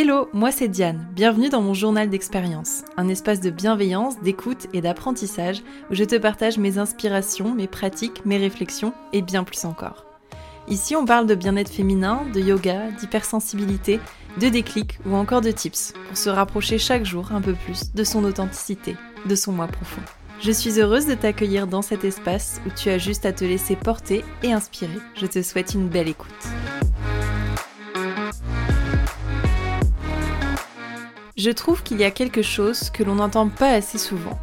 Hello, moi c'est Diane. Bienvenue dans mon journal d'expérience, un espace de bienveillance, d'écoute et d'apprentissage où je te partage mes inspirations, mes pratiques, mes réflexions et bien plus encore. Ici, on parle de bien-être féminin, de yoga, d'hypersensibilité, de déclic ou encore de tips pour se rapprocher chaque jour un peu plus de son authenticité, de son moi profond. Je suis heureuse de t'accueillir dans cet espace où tu as juste à te laisser porter et inspirer. Je te souhaite une belle écoute. Je trouve qu'il y a quelque chose que l'on n'entend pas assez souvent.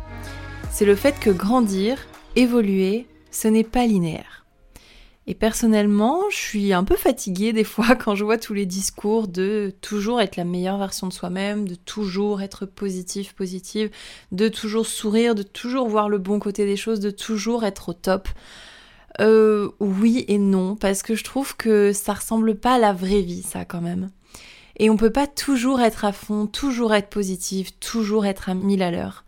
C'est le fait que grandir, évoluer, ce n'est pas linéaire. Et personnellement, je suis un peu fatiguée des fois quand je vois tous les discours de toujours être la meilleure version de soi-même, de toujours être positif, positive, de toujours sourire, de toujours voir le bon côté des choses, de toujours être au top. Euh, oui et non, parce que je trouve que ça ressemble pas à la vraie vie, ça quand même. Et on peut pas toujours être à fond, toujours être positif, toujours être à mille à l'heure.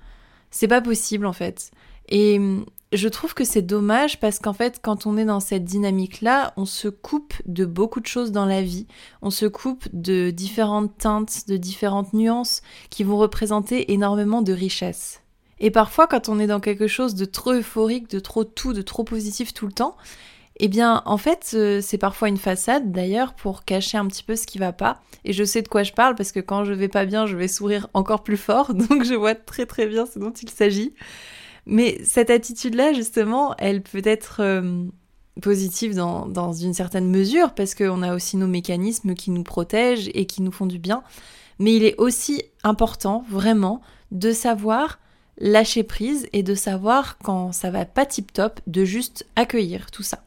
C'est pas possible en fait. Et hum, je trouve que c'est dommage parce qu'en fait, quand on est dans cette dynamique-là, on se coupe de beaucoup de choses dans la vie. On se coupe de différentes teintes, de différentes nuances qui vont représenter énormément de richesse. Et parfois, quand on est dans quelque chose de trop euphorique, de trop tout, de trop positif tout le temps, eh bien, en fait, euh, c'est parfois une façade d'ailleurs pour cacher un petit peu ce qui va pas. Et je sais de quoi je parle parce que quand je vais pas bien, je vais sourire encore plus fort. Donc je vois très très bien ce dont il s'agit. Mais cette attitude-là, justement, elle peut être euh, positive dans, une certaine mesure parce qu'on a aussi nos mécanismes qui nous protègent et qui nous font du bien. Mais il est aussi important, vraiment, de savoir lâcher prise et de savoir quand ça va pas tip top, de juste accueillir tout ça.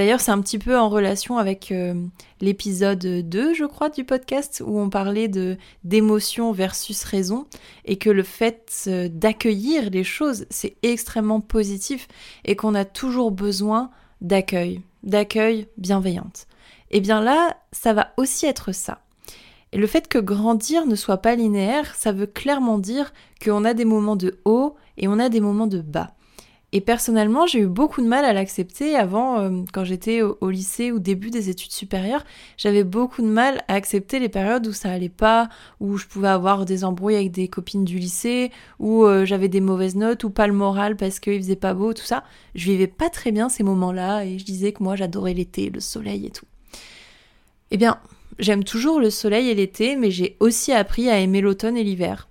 D'ailleurs, c'est un petit peu en relation avec euh, l'épisode 2, je crois, du podcast, où on parlait de d'émotion versus raison, et que le fait euh, d'accueillir les choses, c'est extrêmement positif, et qu'on a toujours besoin d'accueil, d'accueil bienveillante. Et eh bien là, ça va aussi être ça. Et le fait que grandir ne soit pas linéaire, ça veut clairement dire qu'on a des moments de haut et on a des moments de bas. Et personnellement, j'ai eu beaucoup de mal à l'accepter avant, euh, quand j'étais au, lycée ou début des études supérieures. J'avais beaucoup de mal à accepter les périodes où ça allait pas, où je pouvais avoir des embrouilles avec des copines du lycée, où euh, j'avais des mauvaises notes, ou pas le moral parce qu'il faisait pas beau, tout ça. Je vivais pas très bien ces moments-là et je disais que moi j'adorais l'été, le soleil et tout. Eh bien, j'aime toujours le soleil et l'été, mais j'ai aussi appris à aimer l'automne et l'hiver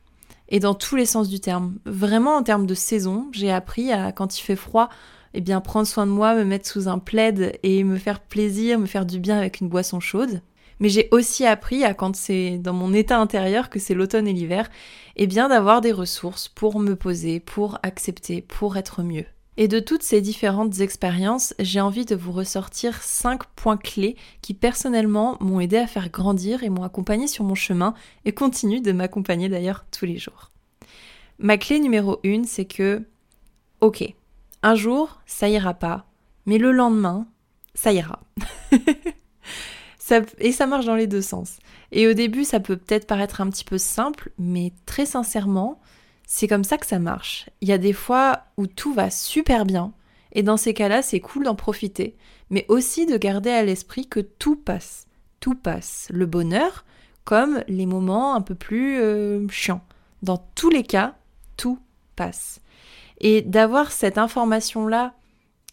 et dans tous les sens du terme. Vraiment en termes de saison, j'ai appris à quand il fait froid, eh bien prendre soin de moi, me mettre sous un plaid et me faire plaisir, me faire du bien avec une boisson chaude. Mais j'ai aussi appris à quand c'est dans mon état intérieur que c'est l'automne et l'hiver, eh bien d'avoir des ressources pour me poser, pour accepter, pour être mieux. Et de toutes ces différentes expériences, j'ai envie de vous ressortir 5 points clés qui personnellement m'ont aidé à faire grandir et m'ont accompagné sur mon chemin et continuent de m'accompagner d'ailleurs tous les jours. Ma clé numéro 1, c'est que, ok, un jour, ça ira pas, mais le lendemain, ça ira. et ça marche dans les deux sens. Et au début, ça peut peut-être paraître un petit peu simple, mais très sincèrement, c'est comme ça que ça marche. Il y a des fois où tout va super bien, et dans ces cas-là, c'est cool d'en profiter, mais aussi de garder à l'esprit que tout passe. Tout passe. Le bonheur, comme les moments un peu plus euh, chiants. Dans tous les cas, tout passe. Et d'avoir cette information-là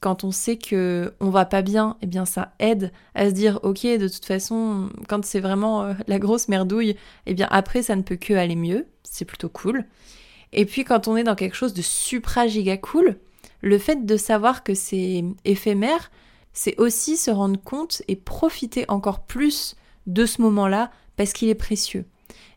quand on sait que on va pas bien, eh bien ça aide à se dire ok de toute façon quand c'est vraiment euh, la grosse merdouille, eh bien après ça ne peut que aller mieux, c'est plutôt cool. Et puis quand on est dans quelque chose de supra giga cool, le fait de savoir que c'est éphémère, c'est aussi se rendre compte et profiter encore plus de ce moment-là parce qu'il est précieux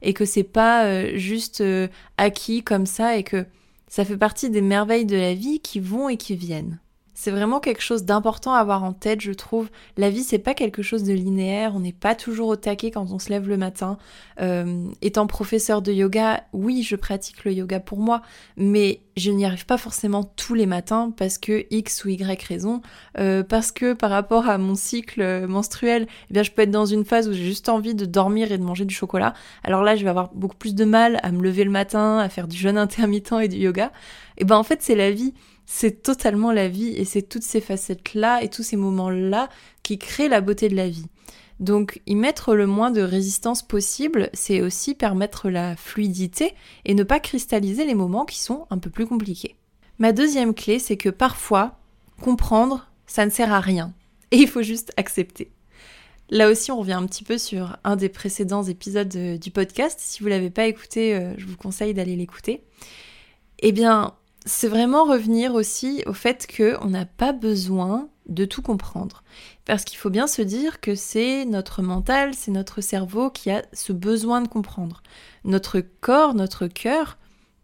et que c'est pas euh, juste euh, acquis comme ça et que ça fait partie des merveilles de la vie qui vont et qui viennent. C'est vraiment quelque chose d'important à avoir en tête, je trouve. La vie, c'est pas quelque chose de linéaire. On n'est pas toujours au taquet quand on se lève le matin. Euh, étant professeur de yoga, oui, je pratique le yoga pour moi, mais je n'y arrive pas forcément tous les matins parce que X ou Y raison, euh, parce que par rapport à mon cycle menstruel, eh bien, je peux être dans une phase où j'ai juste envie de dormir et de manger du chocolat. Alors là, je vais avoir beaucoup plus de mal à me lever le matin, à faire du jeûne intermittent et du yoga. Et ben en fait, c'est la vie c'est totalement la vie et c'est toutes ces facettes-là et tous ces moments-là qui créent la beauté de la vie. Donc y mettre le moins de résistance possible, c'est aussi permettre la fluidité et ne pas cristalliser les moments qui sont un peu plus compliqués. Ma deuxième clé, c'est que parfois, comprendre, ça ne sert à rien. Et il faut juste accepter. Là aussi, on revient un petit peu sur un des précédents épisodes euh, du podcast. Si vous l'avez pas écouté, euh, je vous conseille d'aller l'écouter. Eh bien, c'est vraiment revenir aussi au fait qu'on n'a pas besoin de tout comprendre. Parce qu'il faut bien se dire que c'est notre mental, c'est notre cerveau qui a ce besoin de comprendre. Notre corps, notre cœur,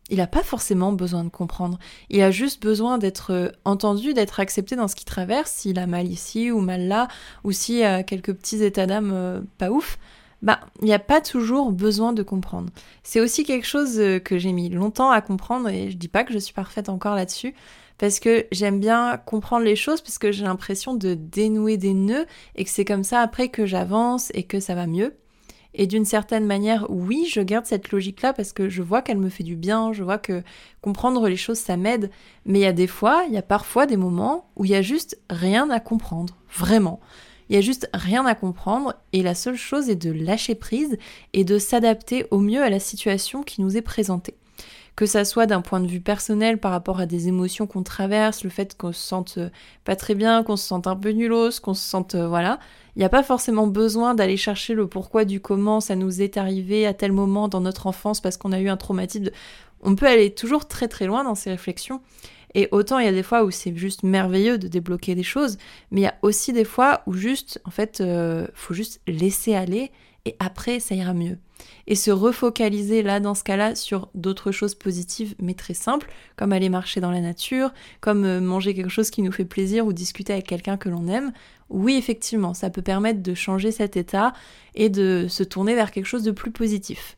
il n'a pas forcément besoin de comprendre. Il a juste besoin d'être entendu, d'être accepté dans ce qu'il traverse, s'il a mal ici ou mal là, ou s'il a quelques petits états d'âme euh, pas ouf bah, il n'y a pas toujours besoin de comprendre. C'est aussi quelque chose euh, que j'ai mis longtemps à comprendre et je dis pas que je suis parfaite encore là-dessus parce que j'aime bien comprendre les choses parce que j'ai l'impression de dénouer des nœuds et que c'est comme ça après que j'avance et que ça va mieux. Et d'une certaine manière, oui, je garde cette logique-là parce que je vois qu'elle me fait du bien, je vois que comprendre les choses, ça m'aide. Mais il y a des fois, il y a parfois des moments où il y a juste rien à comprendre, vraiment. Il y a juste rien à comprendre et la seule chose est de lâcher prise et de s'adapter au mieux à la situation qui nous est présentée. Que ça soit d'un point de vue personnel par rapport à des émotions qu'on traverse, le fait qu'on se sente euh, pas très bien, qu'on se sente un peu nulos, qu'on se sente euh, voilà, il n'y a pas forcément besoin d'aller chercher le pourquoi du comment ça nous est arrivé à tel moment dans notre enfance parce qu'on a eu un traumatisme. On peut aller toujours très très loin dans ces réflexions. Et autant il y a des fois où c'est juste merveilleux de débloquer des choses, mais il y a aussi des fois où juste, en fait, euh, faut juste laisser aller et après ça ira mieux. Et se refocaliser là dans ce cas-là sur d'autres choses positives mais très simples, comme aller marcher dans la nature, comme euh, manger quelque chose qui nous fait plaisir ou discuter avec quelqu'un que l'on aime. Oui, effectivement, ça peut permettre de changer cet état et de se tourner vers quelque chose de plus positif.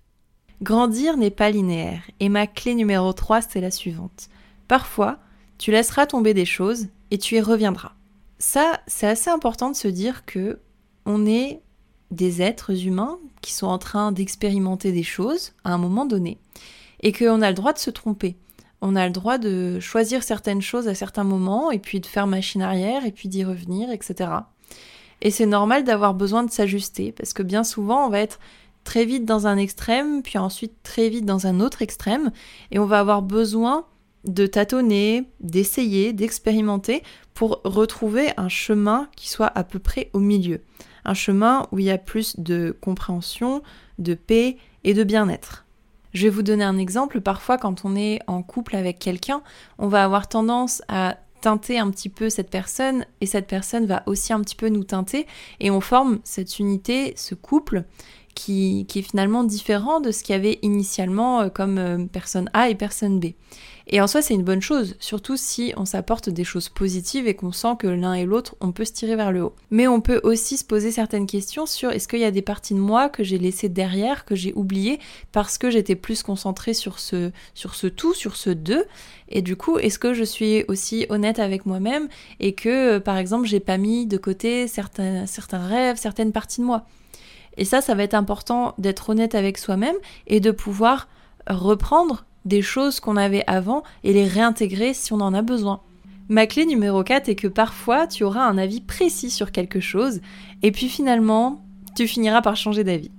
Grandir n'est pas linéaire, et ma clé numéro 3, c'est la suivante. Parfois, tu laisseras tomber des choses et tu y reviendras. Ça, c'est assez important de se dire que on est des êtres humains qui sont en train d'expérimenter des choses à un moment donné et qu'on a le droit de se tromper. On a le droit de choisir certaines choses à certains moments et puis de faire machine arrière et puis d'y revenir, etc. Et c'est normal d'avoir besoin de s'ajuster parce que bien souvent on va être très vite dans un extrême puis ensuite très vite dans un autre extrême et on va avoir besoin de tâtonner, d'essayer, d'expérimenter pour retrouver un chemin qui soit à peu près au milieu. Un chemin où il y a plus de compréhension, de paix et de bien-être. Je vais vous donner un exemple. Parfois, quand on est en couple avec quelqu'un, on va avoir tendance à teinter un petit peu cette personne et cette personne va aussi un petit peu nous teinter et on forme cette unité, ce couple qui, qui est finalement différent de ce qu'il y avait initialement euh, comme euh, personne A et personne B. Et en soi, c'est une bonne chose, surtout si on s'apporte des choses positives et qu'on sent que l'un et l'autre, on peut se tirer vers le haut. Mais on peut aussi se poser certaines questions sur est-ce qu'il y a des parties de moi que j'ai laissées derrière, que j'ai oubliées, parce que j'étais plus concentrée sur ce, sur ce tout, sur ce deux. Et du coup, est-ce que je suis aussi honnête avec moi-même et que, euh, par exemple, j'ai pas mis de côté certains, certains rêves, certaines parties de moi? Et ça, ça va être important d'être honnête avec soi-même et de pouvoir reprendre des choses qu'on avait avant et les réintégrer si on en a besoin. Ma clé numéro 4 est que parfois tu auras un avis précis sur quelque chose et puis finalement tu finiras par changer d'avis.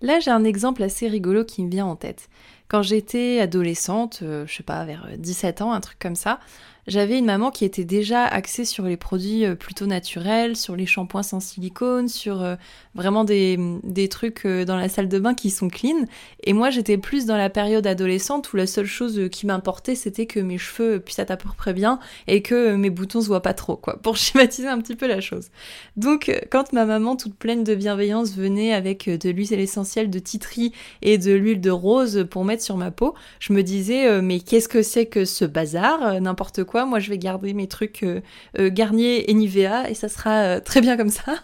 Là j'ai un exemple assez rigolo qui me vient en tête. Quand j'étais adolescente, euh, je sais pas, vers 17 ans, un truc comme ça, j'avais une maman qui était déjà axée sur les produits euh, plutôt naturels, sur les shampoings sans silicone, sur euh, vraiment des, des, trucs euh, dans la salle de bain qui sont clean. Et moi, j'étais plus dans la période adolescente où la seule chose qui m'importait, c'était que mes cheveux puissent être à peu près bien et que mes boutons se voient pas trop, quoi, pour schématiser un petit peu la chose. Donc, quand ma maman, toute pleine de bienveillance, venait avec de l'huile essentielle de titri et de l'huile de rose pour mettre sur ma peau, je me disais, mais qu'est-ce que c'est que ce bazar N'importe quoi moi je vais garder mes trucs euh, euh, Garnier et Nivea et ça sera euh, très bien comme ça.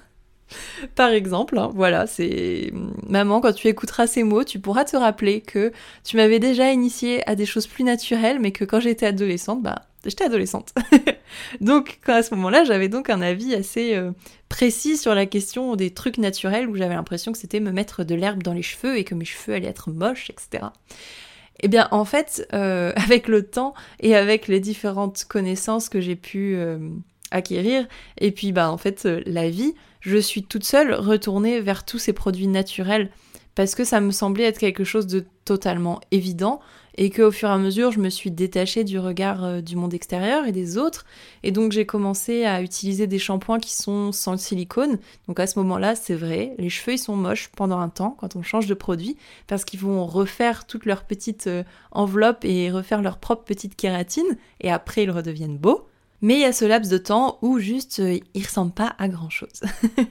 Par exemple, hein, voilà, c'est maman, quand tu écouteras ces mots, tu pourras te rappeler que tu m'avais déjà initié à des choses plus naturelles, mais que quand j'étais adolescente, bah, j'étais adolescente. donc, à ce moment-là, j'avais donc un avis assez précis sur la question des trucs naturels où j'avais l'impression que c'était me mettre de l'herbe dans les cheveux et que mes cheveux allaient être moches, etc. Eh bien, en fait, euh, avec le temps et avec les différentes connaissances que j'ai pu euh, acquérir, et puis, bah, en fait, euh, la vie, je suis toute seule retournée vers tous ces produits naturels parce que ça me semblait être quelque chose de totalement évident et qu'au fur et à mesure, je me suis détachée du regard euh, du monde extérieur et des autres. Et donc, j'ai commencé à utiliser des shampoings qui sont sans silicone. Donc, à ce moment-là, c'est vrai, les cheveux, ils sont moches pendant un temps quand on change de produit parce qu'ils vont refaire toute leur petite euh, enveloppe et refaire leur propre petite kératine. Et après, ils redeviennent beaux. Mais il y a ce laps de temps où juste euh, il ressemble pas à grand chose.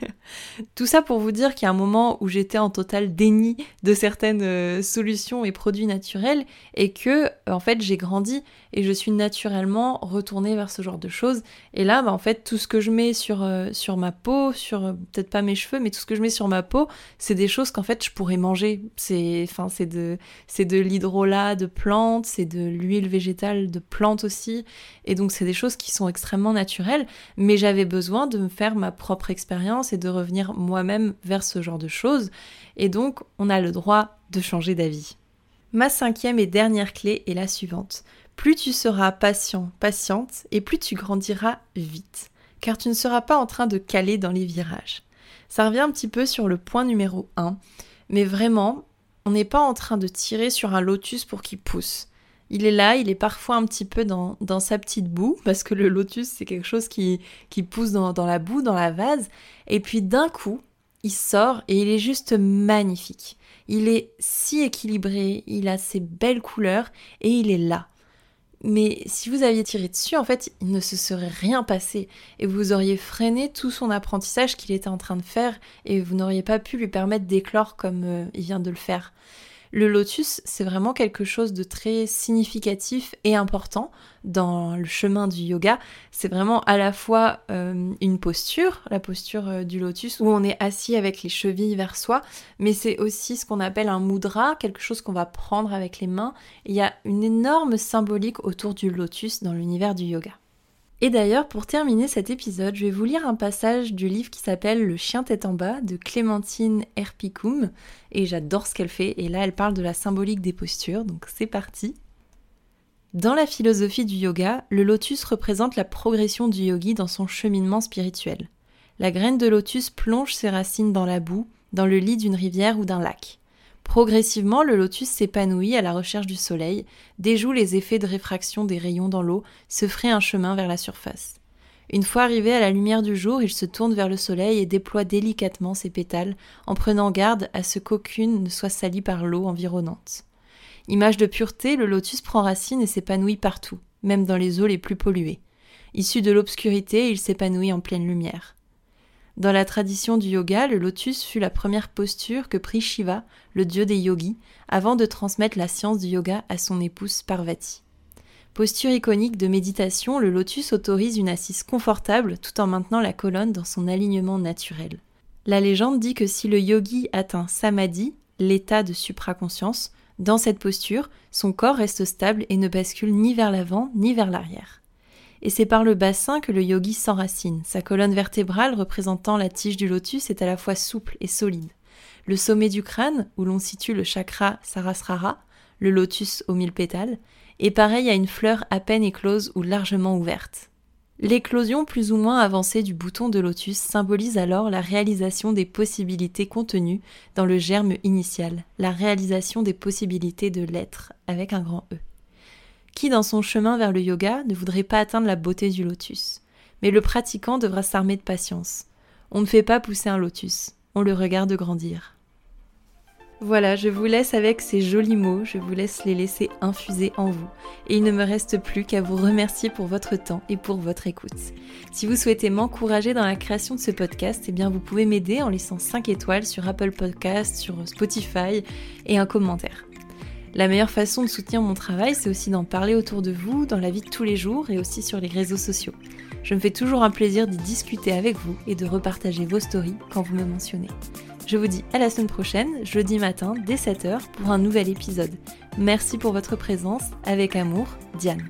Tout ça pour vous dire qu'il y a un moment où j'étais en total déni de certaines euh, solutions et produits naturels et que euh, en fait j'ai grandi et je suis naturellement retournée vers ce genre de choses. Et là, bah, en fait, tout ce que je mets sur, sur ma peau, sur peut-être pas mes cheveux, mais tout ce que je mets sur ma peau, c'est des choses qu'en fait je pourrais manger. C'est enfin c'est de c'est de l'hydrolat de plantes, c'est de l'huile végétale de plantes aussi. Et donc c'est des choses qui extrêmement naturelles, mais j'avais besoin de me faire ma propre expérience et de revenir moi-même vers ce genre de choses. Et donc, on a le droit de changer d'avis. Ma cinquième et dernière clé est la suivante. Plus tu seras patient, patiente, et plus tu grandiras vite, car tu ne seras pas en train de caler dans les virages. Ça revient un petit peu sur le point numéro 1, mais vraiment, on n'est pas en train de tirer sur un lotus pour qu'il pousse. Il est là, il est parfois un petit peu dans, sa petite boue, parce que le lotus, c'est quelque chose qui, pousse dans, dans, la boue, dans la vase. Et puis d'un coup, il sort et il est juste magnifique. Il est si équilibré, il a ses belles couleurs et il est là. Mais si vous aviez tiré dessus, en fait, il ne se serait rien passé et vous auriez freiné tout son apprentissage qu'il était en train de faire et vous n'auriez pas pu lui permettre d'éclore comme euh, il vient de le faire. Le lotus, c'est vraiment quelque chose de très significatif et important dans le chemin du yoga. C'est vraiment à la fois euh, une posture, la posture euh, du lotus, où on est assis avec les chevilles vers soi, mais c'est aussi ce qu'on appelle un mudra, quelque chose qu'on va prendre avec les mains. Il y a une énorme symbolique autour du lotus dans l'univers du yoga. Et d'ailleurs, pour terminer cet épisode, je vais vous lire un passage du livre qui s'appelle Le chien tête en bas de Clémentine Herpicum. Et j'adore ce qu'elle fait. Et là, elle parle de la symbolique des postures. Donc c'est parti. Dans la philosophie du yoga, le lotus représente la progression du yogi dans son cheminement spirituel. La graine de lotus plonge ses racines dans la boue, dans le lit d'une rivière ou d'un lac. Progressivement, le lotus s'épanouit à la recherche du soleil, déjoue les effets de réfraction des rayons dans l'eau, se ferait un chemin vers la surface. Une fois arrivé à la lumière du jour, il se tourne vers le soleil et déploie délicatement ses pétales, en prenant garde à ce qu'aucune ne soit salie par l'eau environnante. Image de pureté, le lotus prend racine et s'épanouit partout, même dans les eaux les plus polluées. Issu de l'obscurité, il s'épanouit en pleine lumière. Dans la tradition du yoga, le lotus fut la première posture que prit Shiva, le dieu des yogis, avant de transmettre la science du yoga à son épouse Parvati. Posture iconique de méditation, le lotus autorise une assise confortable tout en maintenant la colonne dans son alignement naturel. La légende dit que si le yogi atteint samadhi, l'état de supraconscience, dans cette posture, son corps reste stable et ne bascule ni vers l'avant ni vers l'arrière et c'est par le bassin que le yogi s'enracine. Sa colonne vertébrale représentant la tige du lotus est à la fois souple et solide. Le sommet du crâne, où l'on situe le chakra Sarasrara, le lotus aux mille pétales, est pareil à une fleur à peine éclose ou largement ouverte. L'éclosion plus ou moins avancée du bouton de lotus symbolise alors la réalisation des possibilités contenues dans le germe initial, la réalisation des possibilités de l'être avec un grand E. Qui dans son chemin vers le yoga ne voudrait pas atteindre la beauté du lotus Mais le pratiquant devra s'armer de patience. On ne fait pas pousser un lotus, on le regarde grandir. Voilà, je vous laisse avec ces jolis mots, je vous laisse les laisser infuser en vous. Et il ne me reste plus qu'à vous remercier pour votre temps et pour votre écoute. Si vous souhaitez m'encourager dans la création de ce podcast, eh bien vous pouvez m'aider en laissant 5 étoiles sur Apple Podcast, sur Spotify et un commentaire. La meilleure façon de soutenir mon travail, c'est aussi d'en parler autour de vous, dans la vie de tous les jours et aussi sur les réseaux sociaux. Je me fais toujours un plaisir d'y discuter avec vous et de repartager vos stories quand vous me mentionnez. Je vous dis à la semaine prochaine, jeudi matin, dès 7h, pour un nouvel épisode. Merci pour votre présence. Avec amour, Diane.